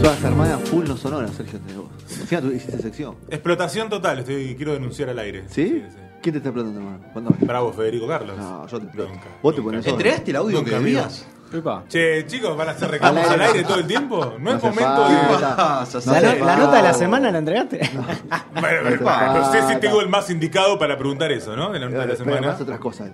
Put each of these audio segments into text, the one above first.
Son las hermanas full no sonoras, Sergio. Encima tú hiciste sección. Explotación total, estoy, quiero denunciar al aire. ¿Sí? ¿Quién te está explotando, hermano? Bravo, Federico Carlos. No, yo te exploto. Nunca. Vos te pones ¿Entregaste el audio Nunca que debías? Che, chicos, ¿van a hacer reclamos Al al aire. todo el tiempo? No, No es momento de. Vas a No La, nota de la semana la entregaste. Bueno, No sé si tengo el más indicado para preguntar eso, ¿no? De la nota de la Pero semana. otras cosas.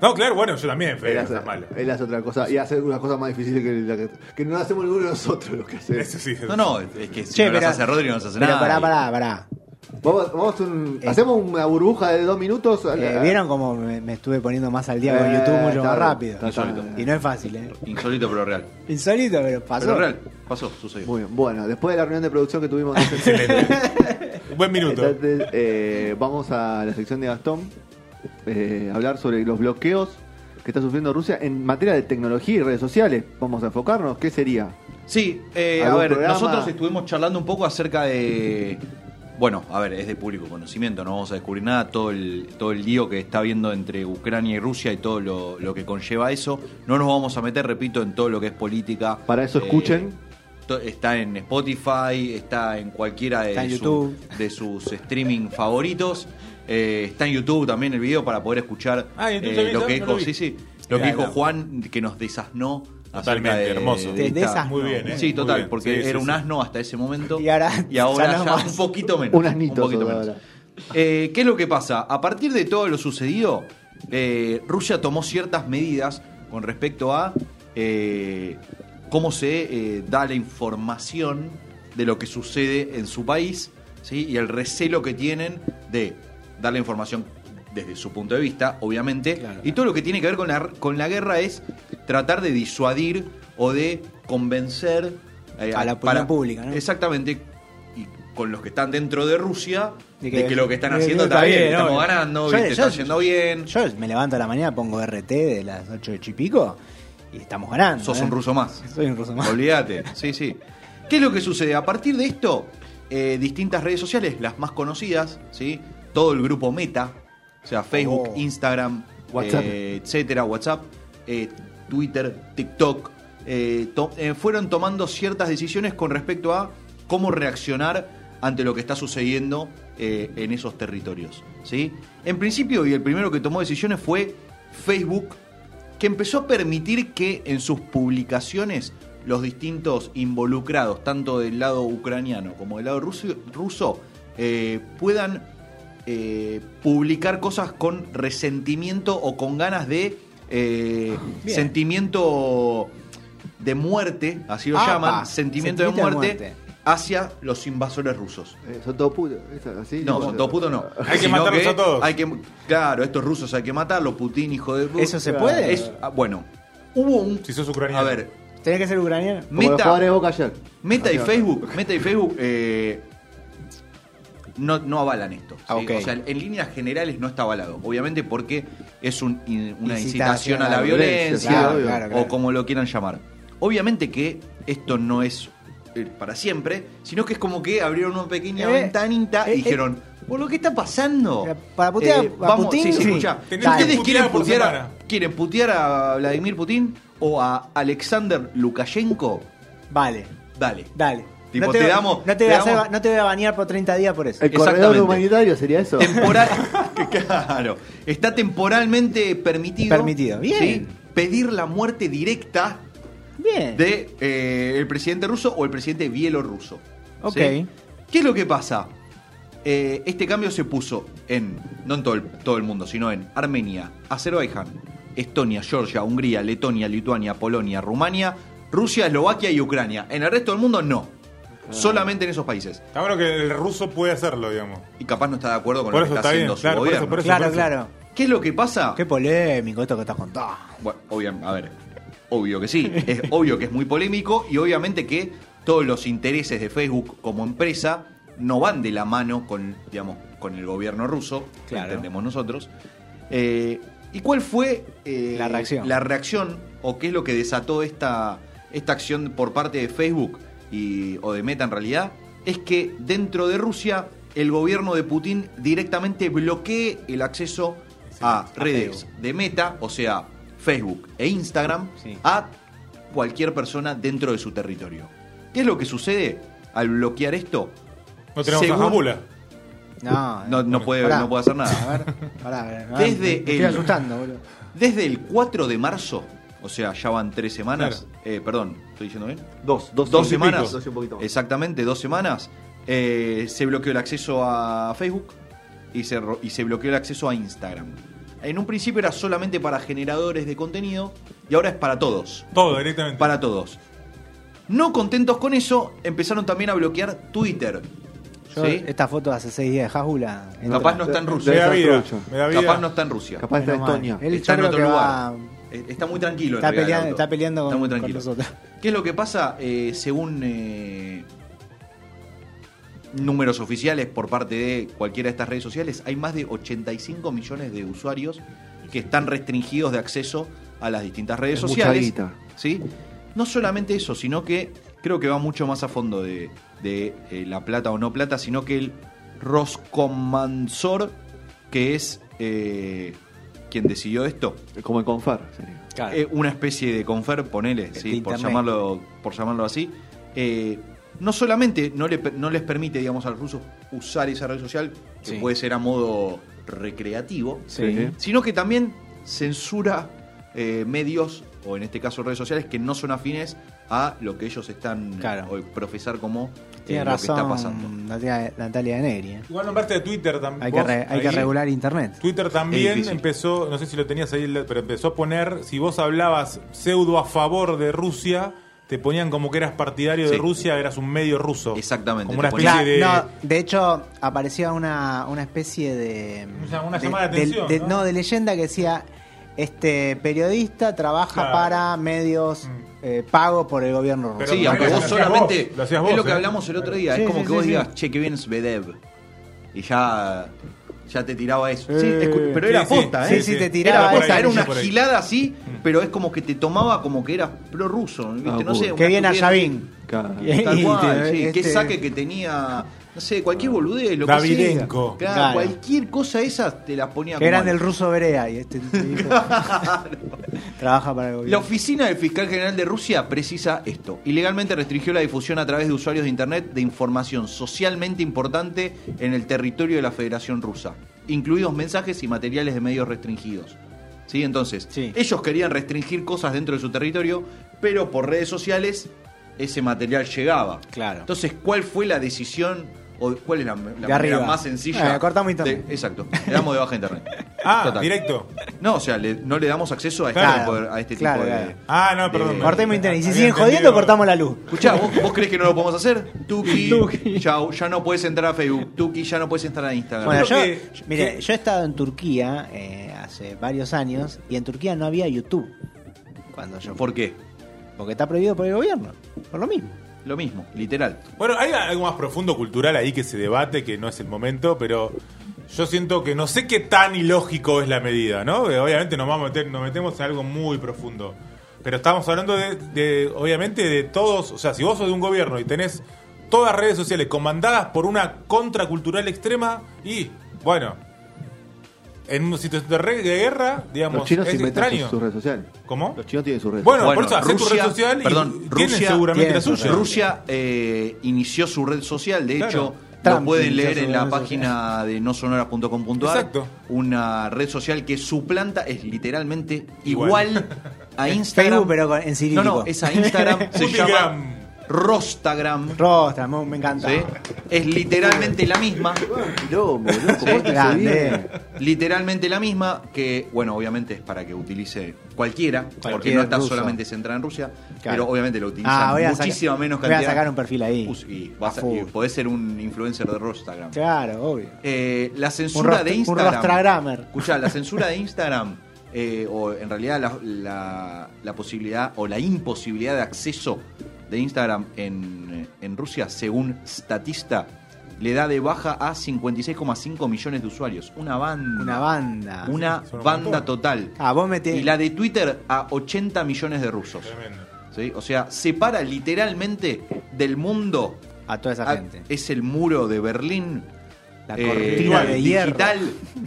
No, claro, bueno, yo también, Él Fede, hace, estás malo. él hace otra cosa. Y hace una cosa más difícil que, la que, que no hacemos ninguno de nosotros lo que hacemos. Eso sí. No, no, es que si Che, no las pero- hace Rodri no las hace Pero nada. pará, pará, pará. Vamos, vamos un- hacemos una burbuja de dos minutos. Eh, ¿Vieron cómo me, me estuve poniendo más al día con Eh, YouTube mucho más rápido? Insólito. Y no es fácil, ¿eh? Insólito pero real. Insólito, pero pasó. Pero real, pasó, sucedió. Muy bien. Bueno, después de la reunión de producción que tuvimos. Excelente. Buen minuto. Entonces, eh, vamos a la sección de Gastón. Eh, hablar sobre los bloqueos que está sufriendo Rusia en materia de tecnología y redes sociales. Vamos a enfocarnos. ¿Qué sería? Sí, eh, a ¿Algún ver, programa? nosotros estuvimos charlando un poco acerca de. Bueno, a ver, es de público conocimiento, no vamos a descubrir nada, todo el, todo el lío que está habiendo entre Ucrania y Rusia y todo lo, lo que conlleva eso. No nos vamos a meter, repito, en todo lo que es política. Para eso Eh, escuchen. Está en Spotify, está en cualquiera de, Está en su- YouTube. de sus streaming favoritos. Eh, está en YouTube también el video para poder escuchar Ah, ¿en YouTube eh, lo que No dijo, lo sí, sí, lo que dijo Juan que nos desasnó acerca Totalmente, de- hermoso. de Te esta- desasnó. Muy bien, ¿eh? Sí, total, bien. porque Sí, sí, era un asno hasta ese momento Y ahora y ahora ya no ya más. un poquito menos. Un asnito poquito solo menos. Eh, ¿Qué es lo que pasa? A partir de todo lo sucedido, eh, Rusia tomó ciertas medidas con respecto a eh, cómo se eh, da la información de lo que sucede en su país ¿sí? y el recelo que tienen de dar la información desde su punto de vista, obviamente, Claro, y todo lo que tiene que ver con la, con la guerra es tratar de disuadir o de convencer eh, A la opinión pública, ¿no? Exactamente, y con los que están dentro de Rusia, De de que- lo que están haciendo está bien, bien, estamos ganando, Yo- ¿viste? yo- está yendo bien. Yo me levanto a la mañana, pongo RT de las 8 de Chipico y estamos ganando. Sos ¿eh? un ruso más. Soy un ruso más. Olvídate, sí, sí. ¿Qué es lo que sucede? A partir de esto, eh, distintas redes sociales, las más conocidas, ¿sí? Todo el grupo Meta, o sea, Facebook, Oh. Instagram, WhatsApp. eh, etcétera, WhatsApp, eh, Twitter, TikTok, eh, to- fueron tomando ciertas decisiones con respecto a cómo reaccionar ante lo que está sucediendo en esos territorios. ¿sí? En principio, y el primero que tomó decisiones fue Facebook, que empezó a permitir que en sus publicaciones los distintos involucrados, tanto del lado ucraniano como del lado ruso, ruso, eh, puedan eh, publicar cosas con resentimiento o con ganas de eh, sentimiento de muerte, así lo Apa, llaman, sentimiento, de, sentimiento de muerte muerte. hacia los invasores rusos. Eh, son todos putos. No, son todos putos no. Hay que Sino matarlos a todos. Hay que, claro, estos rusos hay que matarlos, Putin, hijo de... ¿Eso se puede? Es- ah, bueno, hubo un... Si sos ucraniano. A ver, ¿Tenés que ser ucraniano? Como los Meta, jugadores de Boca ayer. Meta y. Facebook, Meta y Facebook eh, no, no avalan esto. ¿sí? Ah. O sea, en líneas generales no está avalado. Obviamente porque es un- in- una Incitación incitación a la violencia, claro, o claro, como lo quieran llamar. Obviamente que esto no es eh, para siempre, sino que es como que abrieron una pequeña Eh, ventanita eh, y dijeron, por lo que está pasando. Eh, para putear a vamos, Putin, sí, sí, ¿Ustedes quieren putear a, quieren putear a Vladimir Putin o a Alexander Lukashenko? Vale, Dale. dale. Tipo, no te voy- damos- no te, te a hacer- no te voy a banear por 30 días por eso. El corredor humanitario sería eso. Temporal, claro, está temporalmente permitido, Permitido, bien. ¿sí? pedir la muerte directa Bien. de eh, el presidente ruso o el presidente bielorruso. Ok. ¿sí? ¿Qué es lo que pasa? Eh, este cambio se puso en, no en todo el, todo el mundo, sino en Armenia, Azerbaiyán, Estonia, Georgia, Hungría, Letonia, Lituania, Polonia, Rumania, Rusia, Eslovaquia y Ucrania. En el resto del mundo no. Solamente en esos países. Está bueno que el ruso puede hacerlo, digamos. Y capaz no está de acuerdo con Por lo que está, bien, haciendo su claro, por eso, gobierno. por eso. claro, claro. ¿Qué es lo que pasa? Qué polémico esto que estás contando. Bueno, obviamente, a ver. Obvio que sí, es obvio que es muy polémico y obviamente que todos los intereses de Facebook como empresa no van de la mano con, digamos, con el gobierno ruso, que Claro. entendemos nosotros. Eh, ¿Y cuál fue eh, La reacción. la reacción o qué es lo que desató esta, esta acción por parte de Facebook y, o de Meta en realidad? Es que dentro de Rusia el gobierno de Putin directamente bloquee el acceso a redes de Meta, o sea, Facebook e Instagram, a cualquier persona dentro de su territorio. ¿Qué es lo que sucede al bloquear esto? No tenemos Según- a Jabula. No, No, no puede, Pará. no puede hacer nada. A ver, pará, a ver. Desde me, me estoy el- asustando, boludo. Desde el 4 de marzo, o sea, ya van tres semanas, Claro. eh, perdón, ¿estoy diciendo bien? Dos, dos, Dos semanas, dos y un poquito más. exactamente dos semanas, eh, se bloqueó el acceso a Facebook y se, y se bloqueó el acceso a Instagram. En un principio era solamente para generadores de contenido y ahora es para todos. Todo directamente. Para todos. No contentos con eso, empezaron también a bloquear Twitter. Yo, ¿sí? esta foto de hace seis días de Jajula. Capaz no está en me Rusia. da vida. Me da vida. Capaz no está en Rusia. Capaz está en. Estonia. Él Está en otro lugar. va. Eh, Está muy tranquilo. Está peleando, auto. está peleando Está con, muy con tranquilo. nosotros. ¿Qué es lo que pasa? Eh, según eh, números oficiales por parte de cualquiera de estas redes sociales, hay más de 85 millones de usuarios que están restringidos de acceso a las distintas redes Es mucha sociales. guita. ¿sí? No solamente eso, sino que creo que va mucho más a fondo de, de, eh, la plata o no plata, sino que el Roscomansor, que es eh, quien decidió esto, Como el Confar sería. Claro. eh, una especie de confer, ponele, sí, por, llamarlo, por llamarlo así. eh, no solamente no, le, per- no les permite, digamos, a los rusos usar esa red social, que Sí. puede ser a modo recreativo, Sí. sino que también censura eh, medios, o en este caso redes sociales, que no son afines a lo que ellos están Claro. o profesar como eh, Tiene lo que está razón pasando. Natalia, Natalia de Negri. eh. Igual nombraste de Twitter también. Hay, que, re- hay que regular internet. Twitter también empezó, no sé si lo tenías ahí, pero empezó a poner, si vos hablabas pseudo a favor de Rusia, te ponían como que eras partidario de. Rusia, eras un medio ruso. Exactamente, Como una especie de... no, de hecho, aparecía una, una especie de. Una- una llamada de atención, de- ¿no? ¿no? de leyenda que decía: Este periodista trabaja Claro. para medios Mm. eh, pagos por el gobierno ruso. Pero Sí, aunque vos solamente. vos, es lo que ¿eh? hablamos el otro día. Sí, es como sí, que sí, vos sí. digas, che, que bien Svedev. Y ya. Ya te tiraba eso. Sí. Sí, pero Sí, era sí. posta, Sí, ¿eh? sí, te Era, tiraba por posta, ahí, era sí, una gilada así, pero es como que te tomaba como que eras prorruso. ¿viste? Ah, no sé, una viene a Yavin. Claro. Tal cual, te- sí. Qué este- saque que tenía. No sé, cualquier boludez, lo Davidenko. que sea. Claro, Claro. Cualquier cosa esa te las ponía Que eran del ruso Berea y este tipo trabaja para el La gobierno. oficina del fiscal general de Rusia precisa esto. Ilegalmente restringió la difusión a través de usuarios de Internet de información socialmente importante en el territorio de la Federación Rusa, incluidos mensajes y materiales de medios restringidos. ¿Sí? Entonces, Sí. ellos querían restringir cosas dentro de su territorio, pero por redes sociales ese material llegaba. Claro. Entonces, ¿cuál fue la decisión o cuál es la, la manera más sencilla? Eh, cortamos internet. de- exacto. Le damos de baja internet. Ah, Total. directo. No, o sea, le- no le damos acceso a este Claro. tipo de, a este Claro, tipo de. Ah, no, perdón. de- Cortemos internet. Y si siguen entendido. jodiendo, cortamos la luz. Escuchá, ¿vos, vos crees que no lo podemos hacer? Tuki, Tuki. chau, ya no puedes entrar a Facebook. Tuki, ya no puedes entrar a Instagram. Bueno, yo, que- mire, que- yo he estado en Turquía eh, hace varios años y en Turquía no había YouTube. Cuando yo ¿Por qué? Porque está prohibido por el gobierno. Por lo mismo. Lo mismo, literal. Bueno, hay algo más profundo cultural ahí que se debate, que no es el momento, pero yo siento que no sé qué tan ilógico es la medida, ¿no? Que obviamente nos vamos a meter, nos metemos en algo muy profundo. Pero estamos hablando de, de, obviamente, de todos, o sea, si vos sos de un gobierno y tenés todas redes sociales comandadas por una contracultural extrema, y, bueno, en una situación de re- de guerra, digamos, Los chinos es extraño. sus, sus redes sociales. ¿Cómo? Los chinos tienen sus redes Bueno, Bueno, por eso hacer tu red Rusia- social y perdón, tienen Rusia seguramente tiene la su suya. Rusia eh, inició su red social, de Claro. hecho, Trump lo pueden leer en la página de nosonora.com.ar. Exacto. Una red social que suplanta, es literalmente Igual. igual, a Instagram. Facebook, pero en cirílico. No, no, es a Instagram, se llama Rostagram. Rostra, me, encanta. ¿sí? Es literalmente la misma. Loco, Sí, grande. Literalmente la misma, que bueno, obviamente es para que utilice cualquiera, porque no está ruso. solamente centrada en Rusia, Claro. pero obviamente lo utilizan Ah, muchísima menos voy a cantidad. sacar un perfil ahí. Y, vas a- y podés ser un influencer de Rostagram. Claro, obvio. Eh, la censura Un de un Instagram. Escuchá, la censura de Instagram eh, o en realidad la, la- la posibilidad o la imposibilidad de acceso de Instagram en, en Rusia, según Statista, le da de baja a 56,5 millones de usuarios. Una banda. Una banda. Una banda total. Ah, vos metés. Y la de Twitter a 80 millones de rusos. Tremendo. ¿sí? O sea, separa literalmente del mundo. A toda esa a- gente. es el muro de Berlín. La eh, cortina de hierro. digital,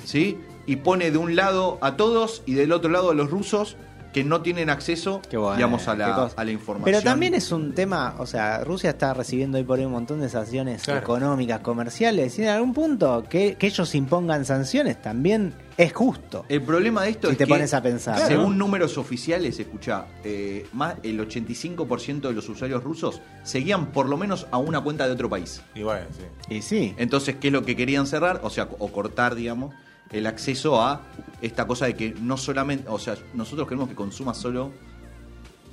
¿sí? Y pone de un lado a todos y del otro lado a los rusos que no tienen acceso, bueno, digamos, a la, cosa. a la información. Pero también es un tema, o sea, Rusia está recibiendo hoy por hoy un montón de sanciones Claro. económicas, comerciales, y en algún punto que, que ellos impongan sanciones también es justo. El problema de esto Si es te que, pones a pensar, según números oficiales, escucha, eh, más el 85% de los usuarios rusos seguían por lo menos a una cuenta de otro país. Y bueno, sí. Y sí, Entonces, ¿qué es lo que querían cerrar? O sea, o cortar, digamos, el acceso a esta cosa de que no solamente, o sea, nosotros queremos que consumas solo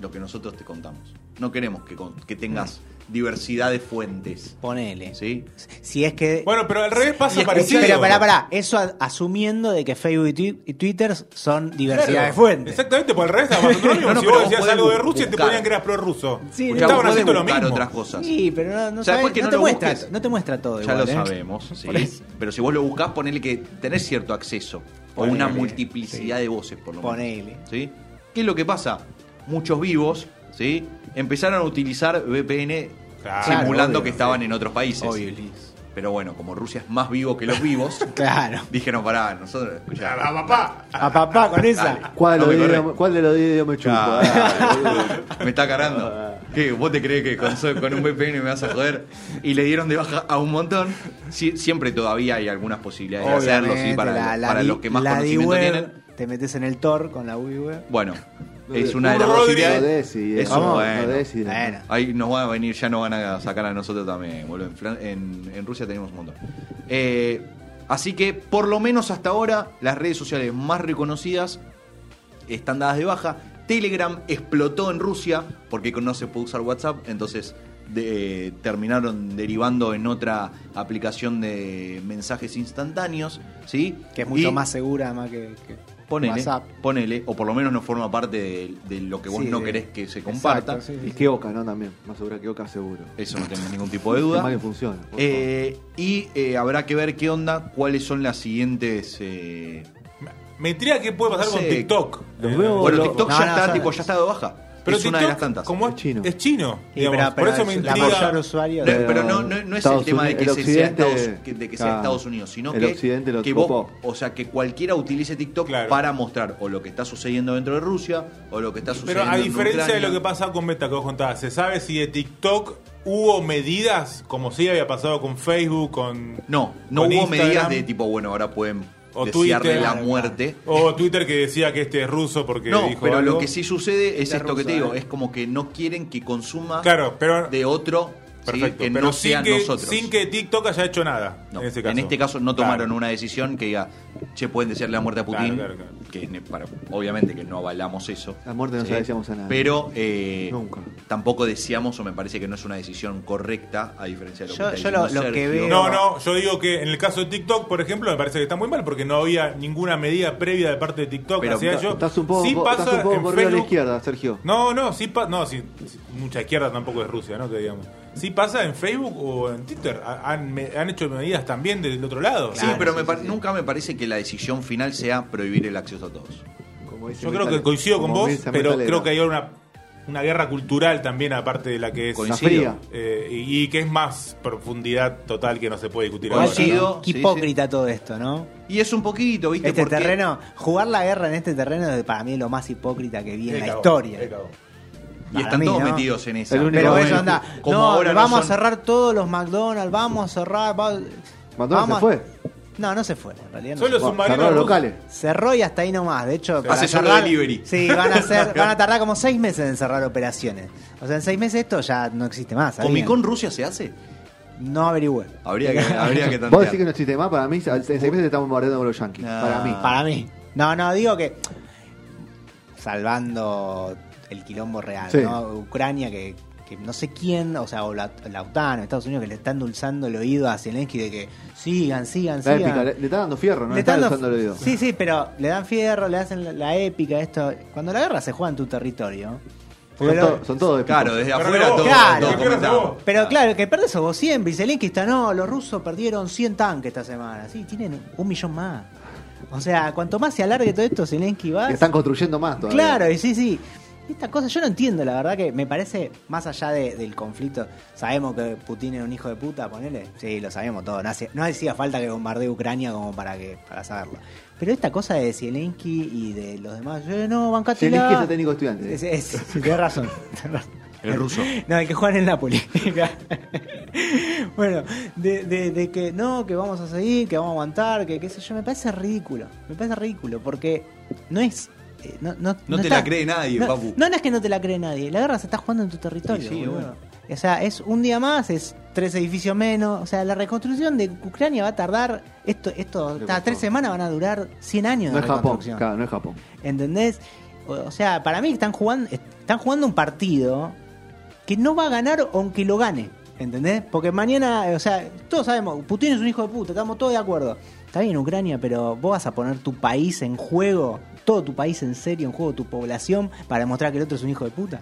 lo que nosotros te contamos. No queremos que, que tengas diversidad de fuentes. ponele. ¿Sí? Si es que... Bueno, pero al revés pasa parecido. pero pará, pará, eso a- asumiendo de que Facebook y, Twi- y Twitter son diversidad Claro, de fuentes. Exactamente, por el mismo. No, no, si pero vos vos decías podés algo de Rusia, te buscar. ponían que eras prorruso. Sí, Escuchá, Estaban podés haciendo lo buscar mismo. otras cosas. Sí, pero no, no, O sea, sabe- después que no no te lo muestra, busques. no te muestra todo Ya igual, lo ¿eh? sabemos, sí. Por eso. Pero si vos lo buscás, ponele que tenés cierto acceso. O Ponele, una multiplicidad sí. de voces, por lo menos. Ponele. ¿Sí? ¿Qué es lo que pasa? Muchos vivos, ¿sí? Empezaron a utilizar VPN Claro, simulando obvio, que estaban en otros países. Obvio, Liz. Pero bueno, como Rusia es más vivo que los vivos, Claro. dijeron, pará, nosotros... escuchá, Ah, papá. A papá con esa. ¿Cuál, No de los ¿Cuál de los 10 me chupo? Ah, Ah, me está carando. ¿Qué? ¿Vos te crees que con, con un VPN me vas a joder? Y le dieron de baja a un montón. Sie- siempre todavía hay algunas posibilidades de hacerlo, sí, Obviamente, para, la- la para los que más la conocimiento tienen. Te metes en el Tor con la web. Bueno, No es una de las posibilidades. No. Eso, Vamos, bueno. no. Bueno. Ahí nos van a venir, ya nos van a sacar a nosotros también, boludo. En, Flan- en- en Rusia tenemos un montón. Eh, así que, por lo menos hasta ahora, las redes sociales más reconocidas están dadas de baja. Telegram explotó en Rusia porque no se puede usar WhatsApp, entonces de- terminaron derivando en otra aplicación de mensajes instantáneos, ¿sí? Que es mucho Y más segura más que, que ponele, WhatsApp. ponele, o por lo menos no forma parte de, de lo que vos Sí, no de- querés que se comparta. Exacto, sí, Y sí. que Oca, ¿no? También. Más seguro que Oca, seguro. Eso no tengo ningún tipo de duda. que funciona. Eh, y eh, habrá que ver qué onda, cuáles son las siguientes. eh, Me intriga qué puede pasar No con. TikTok. Los Eh, veo- Bueno, lo- TikTok no, ya no, está, tipo, ya está de baja. Pero es TikTok, una de las tantas. como es Es chino. es chino, Sí, digamos, pero- por pero eso me la intriga. mayor usuario No, de- pero no, no, no es el tema de que el sea Estados, que, de que sea claro. Estados Unidos, sino El que, occidente lo que vos, o sea, que cualquiera utilice TikTok Claro. para mostrar o lo que está sucediendo dentro de Rusia o lo que está Pero sucediendo a en diferencia de lo que pasa con Meta que vos contabas, ¿se sabe si de TikTok hubo medidas como si había pasado con Facebook, con No, no con hubo Instagram, medidas de tipo, bueno, ahora pueden O desearle Twitter. la muerte. O Twitter que decía que este es ruso porque No, dijo pero algo. lo que sí sucede es esto que te digo, ¿eh? es como que no quieren que consuma Claro, pero de otro. Perfecto, que pero no sin sean que, nosotros. sin que TikTok haya hecho nada No, en ese caso. En este caso no tomaron Claro. una decisión que diga, che, pueden desearle la muerte a Putin, Claro, claro, claro. que para- obviamente que no avalamos eso. La muerte no se la deseamos a nadie. Pero eh, Nunca. tampoco deseamos o me parece que no es una decisión correcta a diferencia de lo Yo- que está yo lo- que veo- No, no, yo digo que en el caso de TikTok, por ejemplo, me parece que está muy mal porque no había ninguna medida previa de parte de TikTok Pero hacia está- ello. Estás un poco, Sí estás pasa un poco en la izquierda, Sergio. No, no, sí pasa. No, sí, sí, mucha izquierda tampoco es Rusia, ¿no? Que digamos. Sí pasa en Facebook o en Twitter. Ha- Han, me- han hecho medidas también del otro lado. Sí, pero me nunca me parece que la decisión final sea prohibir el acceso a todos. Como dice Yo creo que coincido con vos, pero Metalera. creo que hay una, una guerra cultural también, aparte de la que es. Coincido. fría. eh, y, y que es más profundidad total que no se puede discutir Igual ahora. Coincido, ¿no? Qué sí, hipócrita todo esto, ¿no? Y es un poquito, ¿viste? Este Porque- terreno, jugar la guerra en este terreno es para mí lo más hipócrita que vi en la historia. Y Para están mí, todos ¿no? metidos en único Pero eso anda, como no, ahora no vamos son- a cerrar todos los McDonald's, vamos a cerrar. va- McDonald's vamos se fue. No, no se fue, en realidad. No Solo se rusos. locales. Cerró y hasta ahí nomás. De hecho, Hace solo cerrar- delivery. Sí, van a, hacer, van a tardar como seis meses en cerrar operaciones. O sea, en seis meses esto ya no existe más. ¿Comic Con Rusia se hace? No averigüé. Habría que, habría que Vos tantear. decís que no existe más, para mí, en seis meses estamos bombardeando con los yankees. No. Para mí. Para mí. No, no, digo que. Salvando el quilombo real, Sí. ¿no? Ucrania que, que no sé quién, o sea, o la, la OTAN o Estados Unidos que le están dulzando el oído a Zelensky de que sigan, sigan, La sigan. épica, le, le está dando fierro, no le, Le está están usando el oído. Sí, sí, pero le dan fierro, le hacen la, la épica, esto. Cuando la guerra se juega en tu territorio. Son, pero- to- son todos. Claro, desde Pero afuera vos, todo. Pero claro, que perdés sos vos siempre. Y Zelensky está, no, los rusos perdieron 100 tanques esta semana. Sí, tienen un millón más. O sea, cuanto más se alargue todo esto, Zelensky va. Que están construyendo más todavía. Claro, y sí, sí. Esta cosa yo no entiendo, la verdad que me parece, más allá de- del conflicto, sabemos que Putin es un hijo de puta, ponele. Sí, lo sabemos todo. No, hace- no hacía falta que bombardee Ucrania como para que para saberlo. Pero esta cosa de Zelensky y de los demás, eh, no, bancatela. Zelensky es el técnico estudiante. Es, es, sí, tenés razón. tenés razón. El ruso. No, el que juega en el Napoli. bueno, de, de- de que no, que vamos a seguir, que vamos a aguantar, que qué sé yo, me parece ridículo. Me parece ridículo porque no es. Eh, No, no, No te la cree nadie, no, papu. No, no es que no te la cree nadie. La guerra se está jugando en tu territorio. Sí, sí, boludo. bueno. O sea, es un día más, es tres edificios menos. O sea, la reconstrucción de Ucrania va a tardar. Esto, esto, costó. tres semanas van a durar 100 años No de es Japón, claro, no es Japón. ¿Entendés? O o sea, para mí están jugando, están jugando un partido que no va a ganar aunque lo gane. ¿Entendés? Porque mañana, o sea, todos sabemos, Putin es un hijo de puta, estamos todos de acuerdo. Está bien Ucrania, pero vos vas a poner tu país en juego, todo tu país en serio, en juego tu población, para demostrar que el otro es un hijo de puta.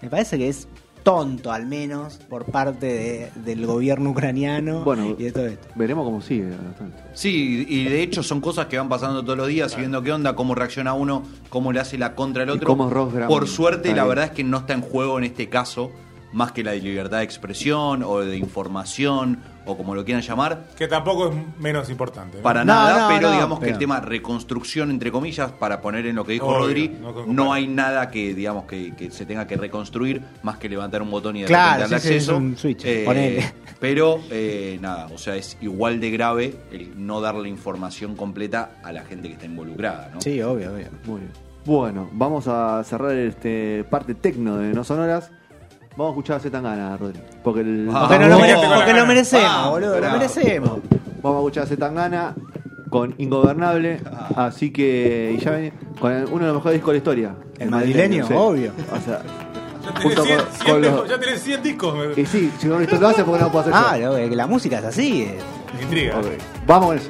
Me parece que es tonto, al menos, por parte de- del gobierno ucraniano Bueno, y de todo esto. veremos cómo sigue. bastante. Sí, y de hecho son cosas que van pasando todos los días y viendo qué onda, cómo reacciona uno, cómo le hace la contra al otro. cómo Por suerte, la verdad es que no está en juego en este caso más que la de libertad de expresión o de información o como lo quieran llamar. Que tampoco es menos importante. ¿no? Para No, nada, no, pero no, digamos que pero- el tema reconstrucción, entre comillas, para poner en lo que dijo Obvio, Rodri, no hay nada que, digamos, que, que se tenga que reconstruir más que levantar un botón y de Claro, repente darle sí, sí, acceso. es un switch, Eh, pero eh, nada, o sea, es igual de grave el no darle información completa a la gente que está involucrada, ¿no? Sí, obvio, obvio. Muy bien. Bueno, vamos a cerrar este parte tecno de No Sonoras. Vamos a escuchar a Zetangana, Rodri. Porque el- Ah, Porque, no lo, porque merecemos, boludo, lo merecemos. Vamos a escuchar a Zetangana con Ingobernable. Así que, y ya ven, con uno de los mejores discos de la historia. El madrileño, obvio. O sea, Ya tenés junto 100, con- 100 con los- discos, ya tenés 100 discos. me- y sí, si no esto lo hace, porque no lo puedo hacer Ah, yo? lo- que la música es así. eh. me intriga. Vamos con eso.